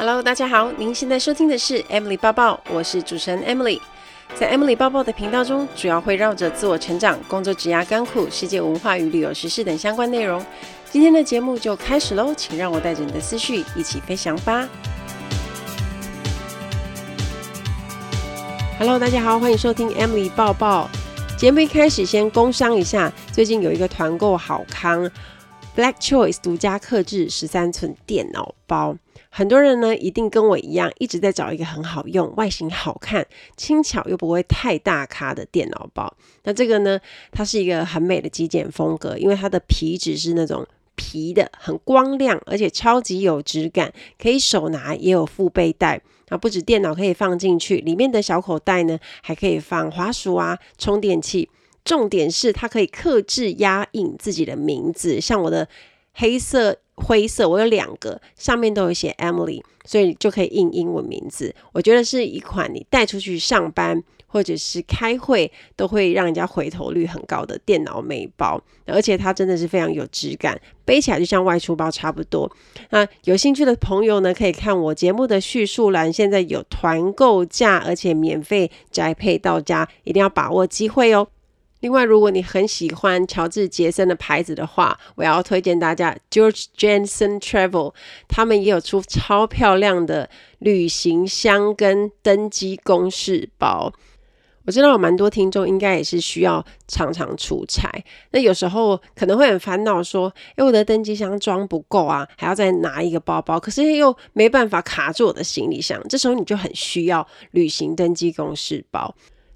Hello，大家好，您现在收听的是 Emily 抱抱，我是主持人 Emily。在 Emily 抱抱的频道中，主要会绕着自我成长、工作、职涯、甘苦、世界文化与旅游时事等相关内容。今天的节目就开始喽，请让我带着你的思绪一起飞翔吧。Hello，大家好，欢迎收听 Emily 抱抱。节目一开始先工商一下，最近有一个团购好康，Black Choice 独家客制十三寸电脑包。很多人呢，一定跟我一样，一直在找一个很好用、外形好看、轻巧又不会太大咖的电脑包。那这个呢，它是一个很美的极简风格，因为它的皮质是那种皮的，很光亮，而且超级有质感，可以手拿，也有腹背带。啊，不止电脑可以放进去，里面的小口袋呢，还可以放滑鼠啊、充电器。重点是它可以客制压印自己的名字，像我的黑色。灰色，我有两个，上面都有写 Emily，所以就可以印英文名字。我觉得是一款你带出去上班或者是开会都会让人家回头率很高的电脑美包，而且它真的是非常有质感，背起来就像外出包差不多。那有兴趣的朋友呢，可以看我节目的叙述栏，现在有团购价，而且免费宅配到家，一定要把握机会哦。另外，如果你很喜欢乔治杰森的牌子的话，我要推荐大家 George Jensen Travel，他们也有出超漂亮的旅行箱跟登机公事包。我知道有蛮多听众应该也是需要常常出差，那有时候可能会很烦恼，说：“诶，我的登机箱装不够啊，还要再拿一个包包，可是又没办法卡住我的行李箱。”这时候你就很需要旅行登机公事包。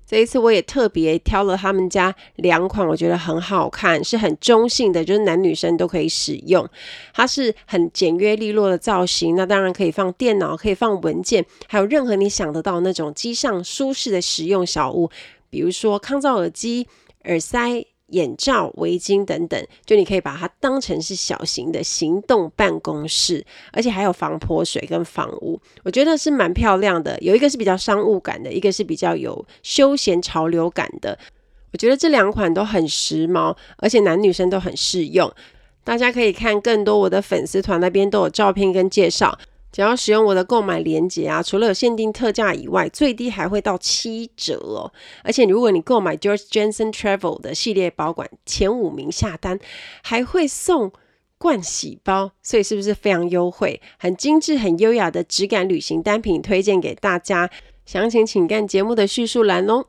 这一次我也特别挑了他们家两款，我觉得很好看，是很中性的，就是男女生都可以使用。它是很简约利落的造型，那当然可以放电脑，可以放文件，还有任何你想得到那种机上舒适的实用小物，比如说抗噪耳机、耳塞。眼罩、围巾等等，就你可以把它当成是小型的行动办公室，而且还有防泼水跟防雾，我觉得是蛮漂亮的。有一个是比较商务感的，一个是比较有休闲潮流感的。我觉得这两款都很时髦，而且男女生都很适用。大家可以看更多我的粉丝团那边都有照片跟介绍。只要使用我的购买链接啊，除了有限定特价以外，最低还会到七折哦。而且如果你购买 George Jensen Travel 的系列保管前五名下单，还会送盥洗包，所以是不是非常优惠？很精致、很优雅的质感旅行单品，推荐给大家。详情请看节目的叙述栏哦。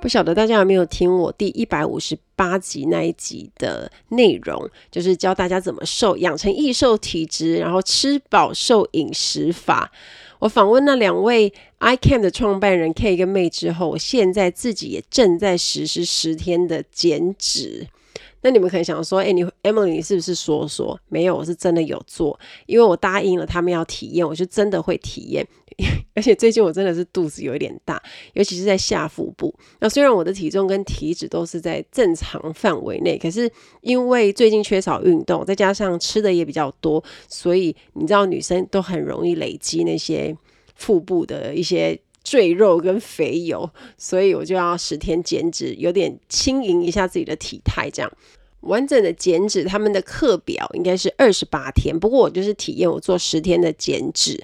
不晓得大家有没有听我第一百五十八集那一集的内容，就是教大家怎么瘦，养成易瘦体质，然后吃饱瘦饮食法。我访问那两位 iCamp 的创办人 K 跟妹之后，我现在自己也正在实施十天的减脂。那你们可能想说，哎、欸，你 Emily 你是不是说说？没有，我是真的有做，因为我答应了他们要体验，我就真的会体验。而且最近我真的是肚子有一点大，尤其是在下腹部。那虽然我的体重跟体脂都是在正常范围内，可是因为最近缺少运动，再加上吃的也比较多，所以你知道女生都很容易累积那些腹部的一些。赘肉跟肥油，所以我就要十天减脂，有点轻盈一下自己的体态。这样完整的减脂，他们的课表应该是二十八天，不过我就是体验，我做十天的减脂。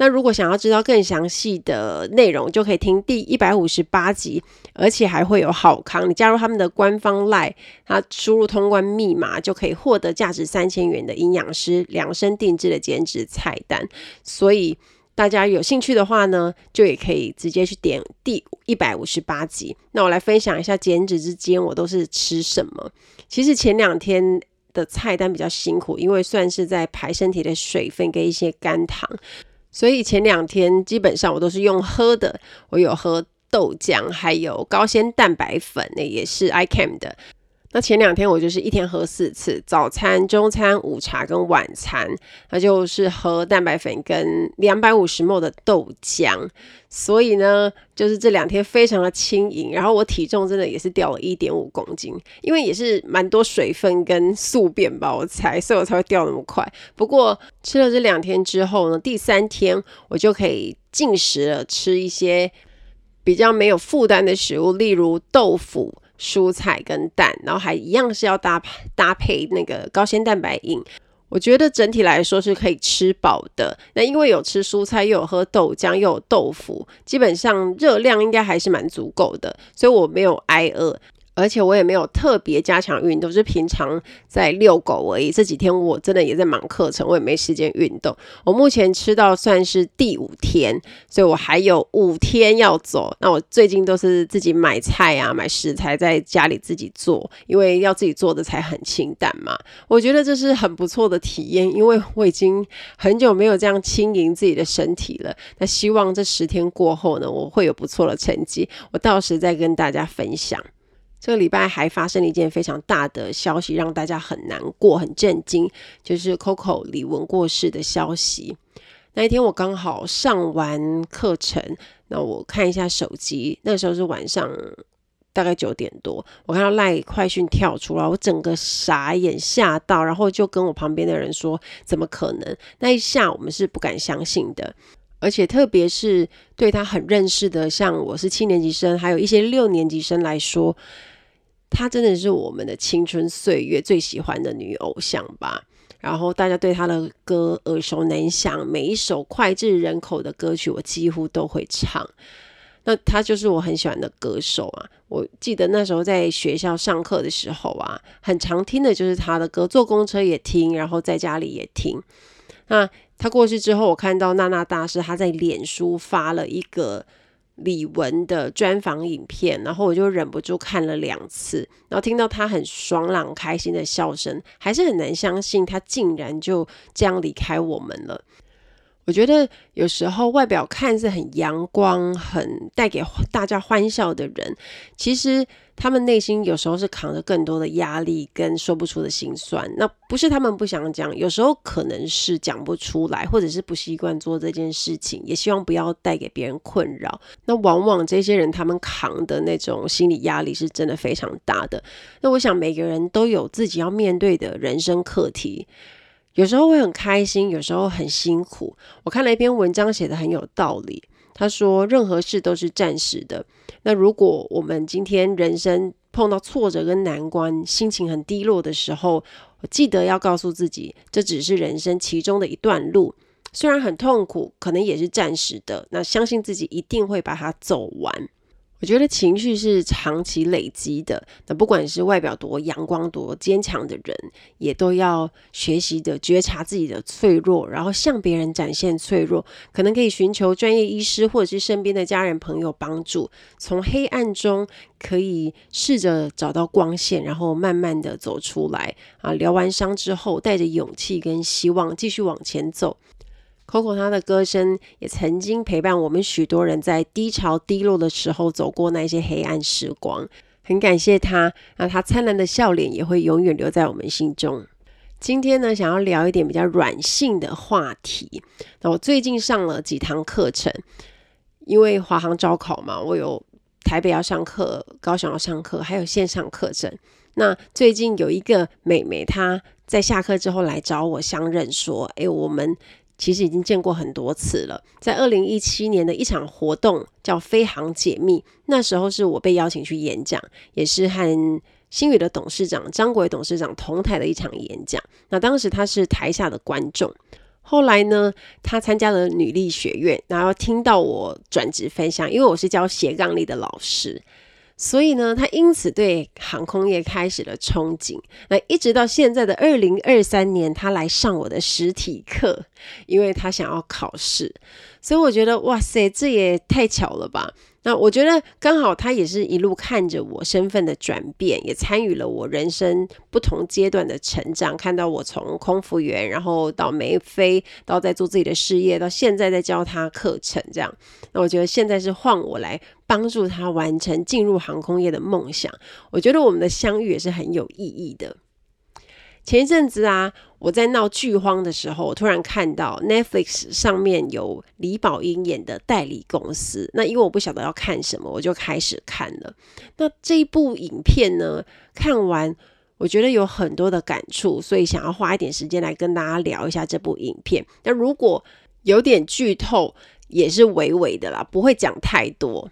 那如果想要知道更详细的内容，就可以听第一百五十八集，而且还会有好康，你加入他们的官方 LINE，他输入通关密码就可以获得价值三千元的营养师量身定制的减脂菜单，所以。大家有兴趣的话呢，就也可以直接去点第一百五十八集。那我来分享一下减脂之间我都是吃什么。其实前两天的菜单比较辛苦，因为算是在排身体的水分跟一些肝糖，所以前两天基本上我都是用喝的。我有喝豆浆，还有高纤蛋白粉，那也是 iCam 的。那前两天我就是一天喝四次，早餐、中餐、午茶跟晚餐，那就是喝蛋白粉跟两百五十 ml 的豆浆。所以呢，就是这两天非常的轻盈，然后我体重真的也是掉了一点五公斤，因为也是蛮多水分跟宿便吧，我猜，所以我才会掉那么快。不过吃了这两天之后呢，第三天我就可以进食了，吃一些比较没有负担的食物，例如豆腐。蔬菜跟蛋，然后还一样是要搭搭配那个高纤蛋白饮。我觉得整体来说是可以吃饱的。那因为有吃蔬菜，又有喝豆浆，又有豆腐，基本上热量应该还是蛮足够的，所以我没有挨饿。而且我也没有特别加强运动，是平常在遛狗而已。这几天我真的也在忙课程，我也没时间运动。我目前吃到算是第五天，所以我还有五天要走。那我最近都是自己买菜啊，买食材在家里自己做，因为要自己做的才很清淡嘛。我觉得这是很不错的体验，因为我已经很久没有这样轻盈自己的身体了。那希望这十天过后呢，我会有不错的成绩，我到时再跟大家分享。这个礼拜还发生了一件非常大的消息，让大家很难过、很震惊，就是 Coco 李玟过世的消息。那一天我刚好上完课程，那我看一下手机，那时候是晚上大概九点多，我看到赖快讯跳出来，我整个傻眼吓到，然后就跟我旁边的人说：“怎么可能？”那一下我们是不敢相信的。而且特别是对他很认识的，像我是七年级生，还有一些六年级生来说，她真的是我们的青春岁月最喜欢的女偶像吧。然后大家对她的歌耳熟能详，每一首脍炙人口的歌曲我几乎都会唱。那她就是我很喜欢的歌手啊。我记得那时候在学校上课的时候啊，很常听的就是她的歌，坐公车也听，然后在家里也听。那她过世之后，我看到娜娜大师她在脸书发了一个李玟的专访影片，然后我就忍不住看了两次，然后听到她很爽朗、开心的笑声，还是很难相信她竟然就这样离开我们了。我觉得有时候外表看似很阳光、很带给大家欢笑的人，其实他们内心有时候是扛着更多的压力跟说不出的心酸。那不是他们不想讲，有时候可能是讲不出来，或者是不习惯做这件事情，也希望不要带给别人困扰。那往往这些人他们扛的那种心理压力是真的非常大的。那我想每个人都有自己要面对的人生课题。有时候会很开心，有时候很辛苦。我看了一篇文章，写得很有道理。他说，任何事都是暂时的。那如果我们今天人生碰到挫折跟难关，心情很低落的时候，记得要告诉自己，这只是人生其中的一段路，虽然很痛苦，可能也是暂时的。那相信自己一定会把它走完。我觉得情绪是长期累积的，那不管是外表多阳光、多坚强的人，也都要学习的觉察自己的脆弱，然后向别人展现脆弱。可能可以寻求专业医师或者是身边的家人朋友帮助，从黑暗中可以试着找到光线，然后慢慢的走出来。啊，疗完伤之后，带着勇气跟希望继续往前走。Coco 她的歌声也曾经陪伴我们许多人在低潮低落的时候走过那些黑暗时光，很感谢她，那她灿烂的笑脸也会永远留在我们心中。今天呢，想要聊一点比较软性的话题。那我最近上了几堂课程，因为华航招考嘛，我有台北要上课，高雄要上课，还有线上课程。那最近有一个美眉，她在下课之后来找我相认，说：“诶，我们。”其实已经见过很多次了，在二零一七年的一场活动叫“飞航解密”，那时候是我被邀请去演讲，也是和星宇的董事长张国伟董事长同台的一场演讲。那当时他是台下的观众，后来呢，他参加了女力学院，然后听到我转职分享，因为我是教斜杠力的老师。所以呢，他因此对航空业开始了憧憬。那一直到现在的二零二三年，他来上我的实体课，因为他想要考试。所以我觉得，哇塞，这也太巧了吧！那我觉得刚好他也是一路看着我身份的转变，也参与了我人生不同阶段的成长，看到我从空服员，然后到没飞，到在做自己的事业，到现在在教他课程，这样。那我觉得现在是换我来帮助他完成进入航空业的梦想。我觉得我们的相遇也是很有意义的。前一阵子啊，我在闹剧荒的时候，我突然看到 Netflix 上面有李宝英演的代理公司。那因为我不晓得要看什么，我就开始看了。那这一部影片呢，看完我觉得有很多的感触，所以想要花一点时间来跟大家聊一下这部影片。那如果有点剧透，也是微微的啦，不会讲太多。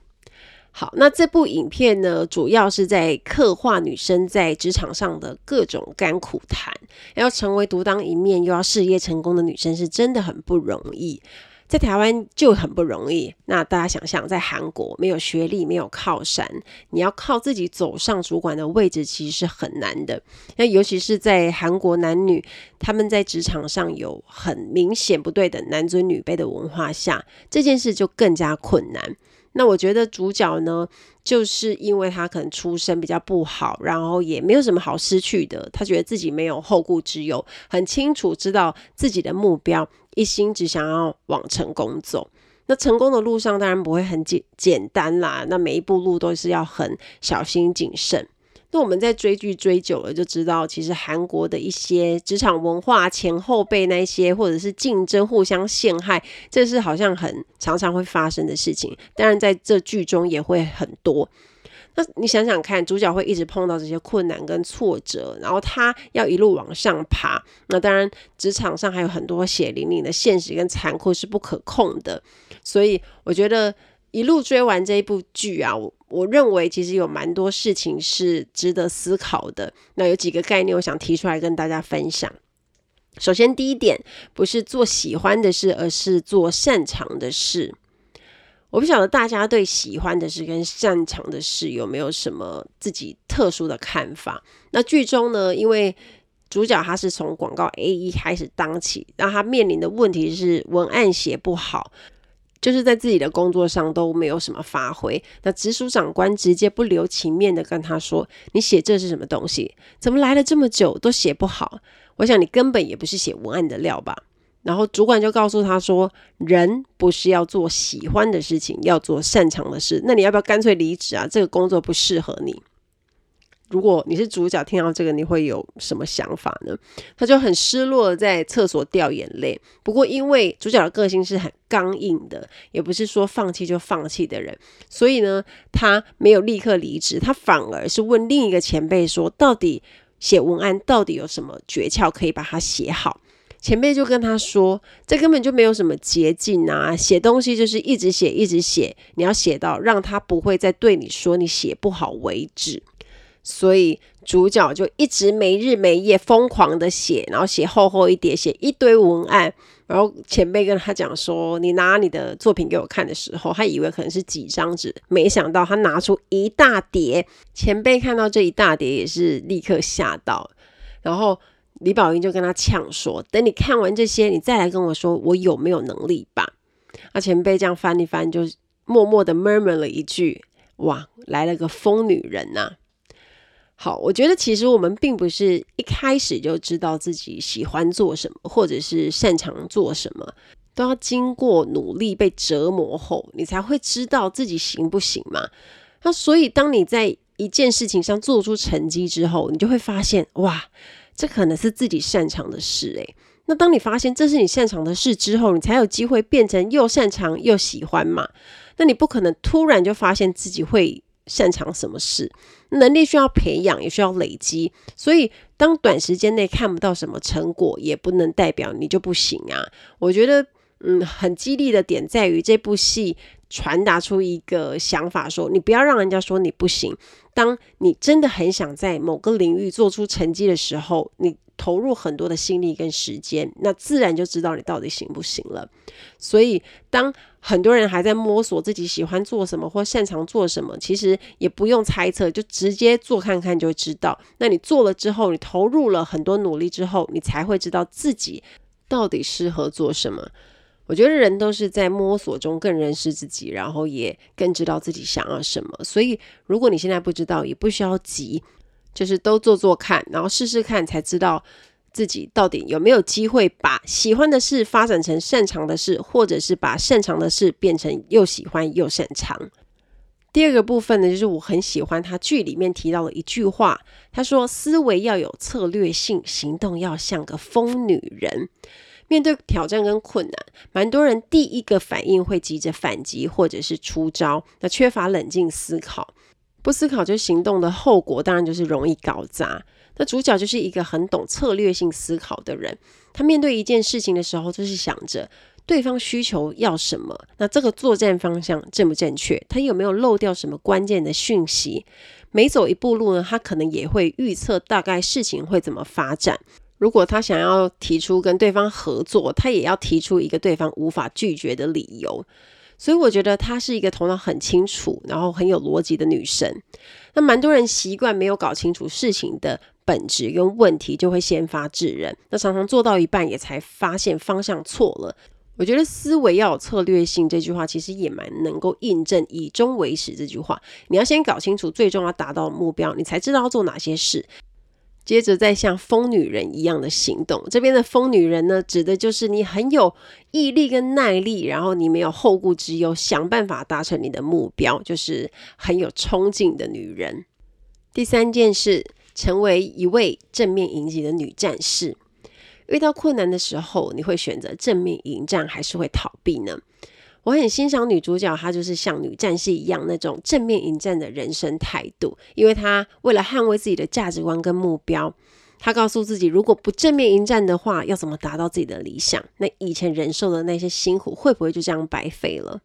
好，那这部影片呢，主要是在刻画女生在职场上的各种甘苦谈。要成为独当一面又要事业成功的女生，是真的很不容易。在台湾就很不容易。那大家想象，在韩国没有学历、没有靠山，你要靠自己走上主管的位置，其实是很难的。那尤其是在韩国男女他们在职场上有很明显不对等男尊女卑的文化下，这件事就更加困难。那我觉得主角呢，就是因为他可能出身比较不好，然后也没有什么好失去的，他觉得自己没有后顾之忧，很清楚知道自己的目标，一心只想要往成功走。那成功的路上当然不会很简简单啦，那每一步路都是要很小心谨慎。那我们在追剧追久了，就知道其实韩国的一些职场文化前后辈那些，或者是竞争、互相陷害，这是好像很常常会发生的事情。当然，在这剧中也会很多。那你想想看，主角会一直碰到这些困难跟挫折，然后他要一路往上爬。那当然，职场上还有很多血淋淋的现实跟残酷是不可控的。所以，我觉得。一路追完这一部剧啊，我我认为其实有蛮多事情是值得思考的。那有几个概念，我想提出来跟大家分享。首先，第一点不是做喜欢的事，而是做擅长的事。我不晓得大家对喜欢的事跟擅长的事有没有什么自己特殊的看法。那剧中呢，因为主角他是从广告 AE 开始当起，那他面临的问题是文案写不好。就是在自己的工作上都没有什么发挥，那直属长官直接不留情面的跟他说：“你写这是什么东西？怎么来了这么久都写不好？我想你根本也不是写文案的料吧？”然后主管就告诉他说：“人不是要做喜欢的事情，要做擅长的事。那你要不要干脆离职啊？这个工作不适合你。”如果你是主角，听到这个你会有什么想法呢？他就很失落，在厕所掉眼泪。不过因为主角的个性是很刚硬的，也不是说放弃就放弃的人，所以呢，他没有立刻离职，他反而是问另一个前辈说：“到底写文案到底有什么诀窍可以把它写好？”前辈就跟他说：“这根本就没有什么捷径啊，写东西就是一直写，一直写，你要写到让他不会再对你说你写不好为止。”所以主角就一直没日没夜疯狂的写，然后写厚厚一叠，写一堆文案。然后前辈跟他讲说：“你拿你的作品给我看的时候，他以为可能是几张纸，没想到他拿出一大叠。前辈看到这一大叠也是立刻吓到。然后李宝英就跟他呛说：‘等你看完这些，你再来跟我说我有没有能力吧。’那前辈这样翻一翻，就默默的 murmur 了一句：‘哇，来了个疯女人呐、！’好，我觉得其实我们并不是一开始就知道自己喜欢做什么，或者是擅长做什么，都要经过努力被折磨后，你才会知道自己行不行嘛。那所以，当你在一件事情上做出成绩之后，你就会发现，哇，这可能是自己擅长的事诶。那当你发现这是你擅长的事之后，你才有机会变成又擅长又喜欢嘛。那你不可能突然就发现自己会擅长什么事。能力需要培养，也需要累积，所以当短时间内看不到什么成果，也不能代表你就不行啊。我觉得，嗯，很激励的点在于这部戏传达出一个想法说，你不要让人家说你不行。当你真的很想在某个领域做出成绩的时候，你投入很多的心力跟时间，那自然就知道你到底行不行了。所以当很多人还在摸索自己喜欢做什么或擅长做什么，其实也不用猜测，就直接做看看就知道。那你做了之后，你投入了很多努力之后，你才会知道自己到底适合做什么。我觉得人都是在摸索中更认识自己，然后也更知道自己想要什么。所以如果你现在不知道，也不需要急，就是都做做看，然后试试看，才知道。自己到底有没有机会把喜欢的事发展成擅长的事，或者是把擅长的事变成又喜欢又擅长？第二个部分呢，就是我很喜欢他剧里面提到的一句话，他说：“思维要有策略性，行动要像个疯女人。”面对挑战跟困难，蛮多人第一个反应会急着反击或者是出招，那缺乏冷静思考，不思考就行动的后果，当然就是容易搞砸。那主角就是一个很懂策略性思考的人，他面对一件事情的时候，就是想着对方需求要什么，那这个作战方向正不正确？他有没有漏掉什么关键的讯息？每走一步路呢，他可能也会预测大概事情会怎么发展。如果他想要提出跟对方合作，他也要提出一个对方无法拒绝的理由。所以我觉得她是一个头脑很清楚，然后很有逻辑的女生。那蛮多人习惯没有搞清楚事情的本质跟问题，就会先发制人。那常常做到一半，也才发现方向错了。我觉得思维要有策略性，这句话其实也蛮能够印证“以终为始”这句话。你要先搞清楚最终要达到目标，你才知道要做哪些事。接着再像疯女人一样的行动，这边的疯女人呢，指的就是你很有毅力跟耐力，然后你没有后顾之忧，想办法达成你的目标，就是很有冲劲的女人。第三件事，成为一位正面迎击的女战士。遇到困难的时候，你会选择正面迎战，还是会逃避呢？我很欣赏女主角，她就是像女战士一样那种正面迎战的人生态度，因为她为了捍卫自己的价值观跟目标，她告诉自己，如果不正面迎战的话，要怎么达到自己的理想？那以前忍受的那些辛苦，会不会就这样白费了？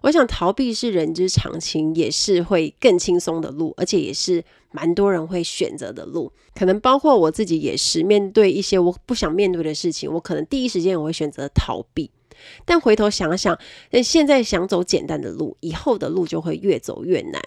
我想逃避是人之常情，也是会更轻松的路，而且也是蛮多人会选择的路。可能包括我自己也是，面对一些我不想面对的事情，我可能第一时间我会选择逃避。但回头想想，那现在想走简单的路，以后的路就会越走越难。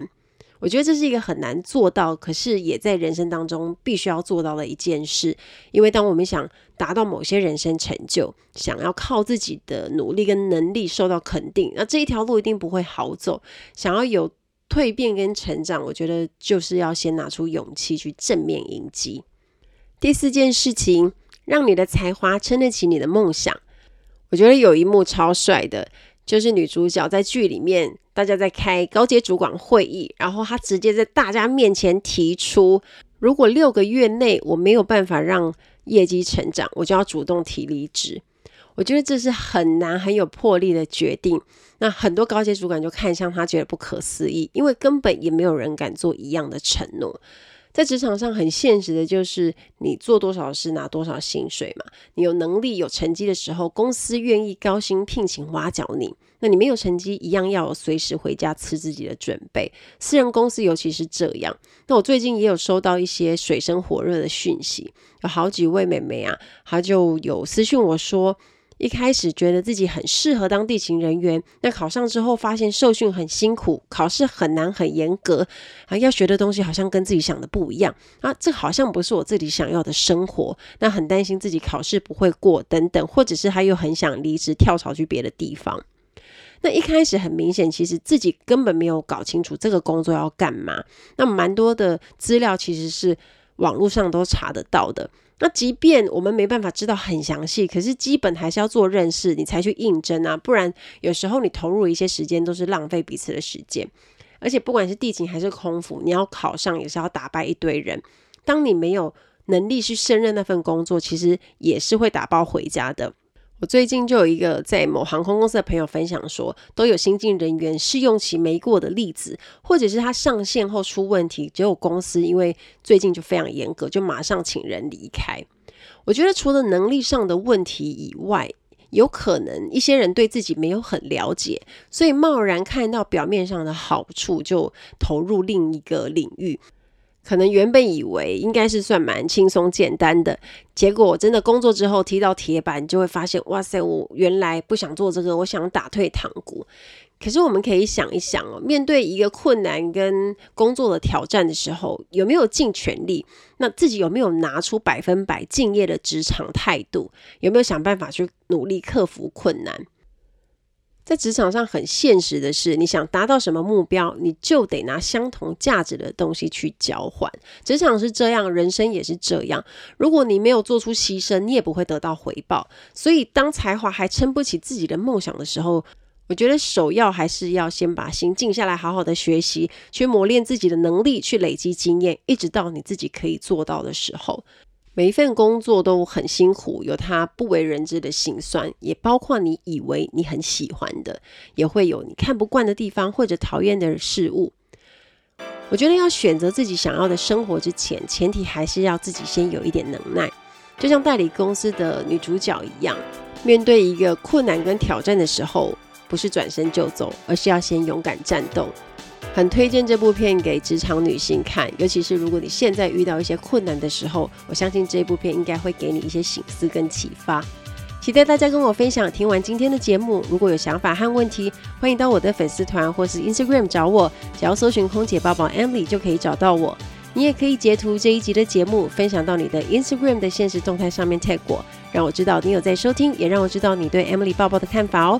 我觉得这是一个很难做到，可是也在人生当中必须要做到的一件事。因为当我们想达到某些人生成就，想要靠自己的努力跟能力受到肯定，那这一条路一定不会好走。想要有蜕变跟成长，我觉得就是要先拿出勇气去正面迎击。第四件事情，让你的才华撑得起你的梦想。我觉得有一幕超帅的，就是女主角在剧里面，大家在开高阶主管会议，然后她直接在大家面前提出，如果六个月内我没有办法让业绩成长，我就要主动提离职。我觉得这是很难、很有魄力的决定。那很多高阶主管就看向她，觉得不可思议，因为根本也没有人敢做一样的承诺。在职场上很现实的就是，你做多少事拿多少薪水嘛。你有能力有成绩的时候，公司愿意高薪聘请挖角你。那你没有成绩，一样要随时回家吃自己的准备。私人公司尤其是这样。那我最近也有收到一些水深火热的讯息，有好几位美眉啊，她就有私讯我说。一开始觉得自己很适合当地勤人员，那考上之后发现受训很辛苦，考试很难很严格，啊，要学的东西好像跟自己想的不一样，啊，这好像不是我自己想要的生活，那很担心自己考试不会过等等，或者是他又很想离职跳槽去别的地方。那一开始很明显，其实自己根本没有搞清楚这个工作要干嘛，那蛮多的资料其实是网络上都查得到的。那即便我们没办法知道很详细，可是基本还是要做认识，你才去应征啊，不然有时候你投入一些时间都是浪费彼此的时间。而且不管是地勤还是空服，你要考上也是要打败一堆人。当你没有能力去胜任那份工作，其实也是会打包回家的。我最近就有一个在某航空公司的朋友分享说，都有新进人员试用期没过的例子，或者是他上线后出问题，结果公司因为最近就非常严格，就马上请人离开。我觉得除了能力上的问题以外，有可能一些人对自己没有很了解，所以贸然看到表面上的好处就投入另一个领域。可能原本以为应该是算蛮轻松简单的，结果真的工作之后踢到铁板，就会发现哇塞，我原来不想做这个，我想打退堂鼓。可是我们可以想一想哦，面对一个困难跟工作的挑战的时候，有没有尽全力？那自己有没有拿出百分百敬业的职场态度？有没有想办法去努力克服困难？在职场上很现实的是，你想达到什么目标，你就得拿相同价值的东西去交换。职场是这样，人生也是这样。如果你没有做出牺牲，你也不会得到回报。所以，当才华还撑不起自己的梦想的时候，我觉得首要还是要先把心静下来，好好的学习，去磨练自己的能力，去累积经验，一直到你自己可以做到的时候。每一份工作都很辛苦，有它不为人知的辛酸，也包括你以为你很喜欢的，也会有你看不惯的地方或者讨厌的事物。我觉得要选择自己想要的生活之前，前提还是要自己先有一点能耐。就像代理公司的女主角一样，面对一个困难跟挑战的时候，不是转身就走，而是要先勇敢战斗。很推荐这部片给职场女性看，尤其是如果你现在遇到一些困难的时候，我相信这部片应该会给你一些醒思跟启发。期待大家跟我分享。听完今天的节目，如果有想法和问题，欢迎到我的粉丝团或是 Instagram 找我，只要搜寻空姐抱抱 Emily 就可以找到我。你也可以截图这一集的节目，分享到你的 Instagram 的现实动态上面 tag 我，让我知道你有在收听，也让我知道你对 Emily 抱抱的看法哦。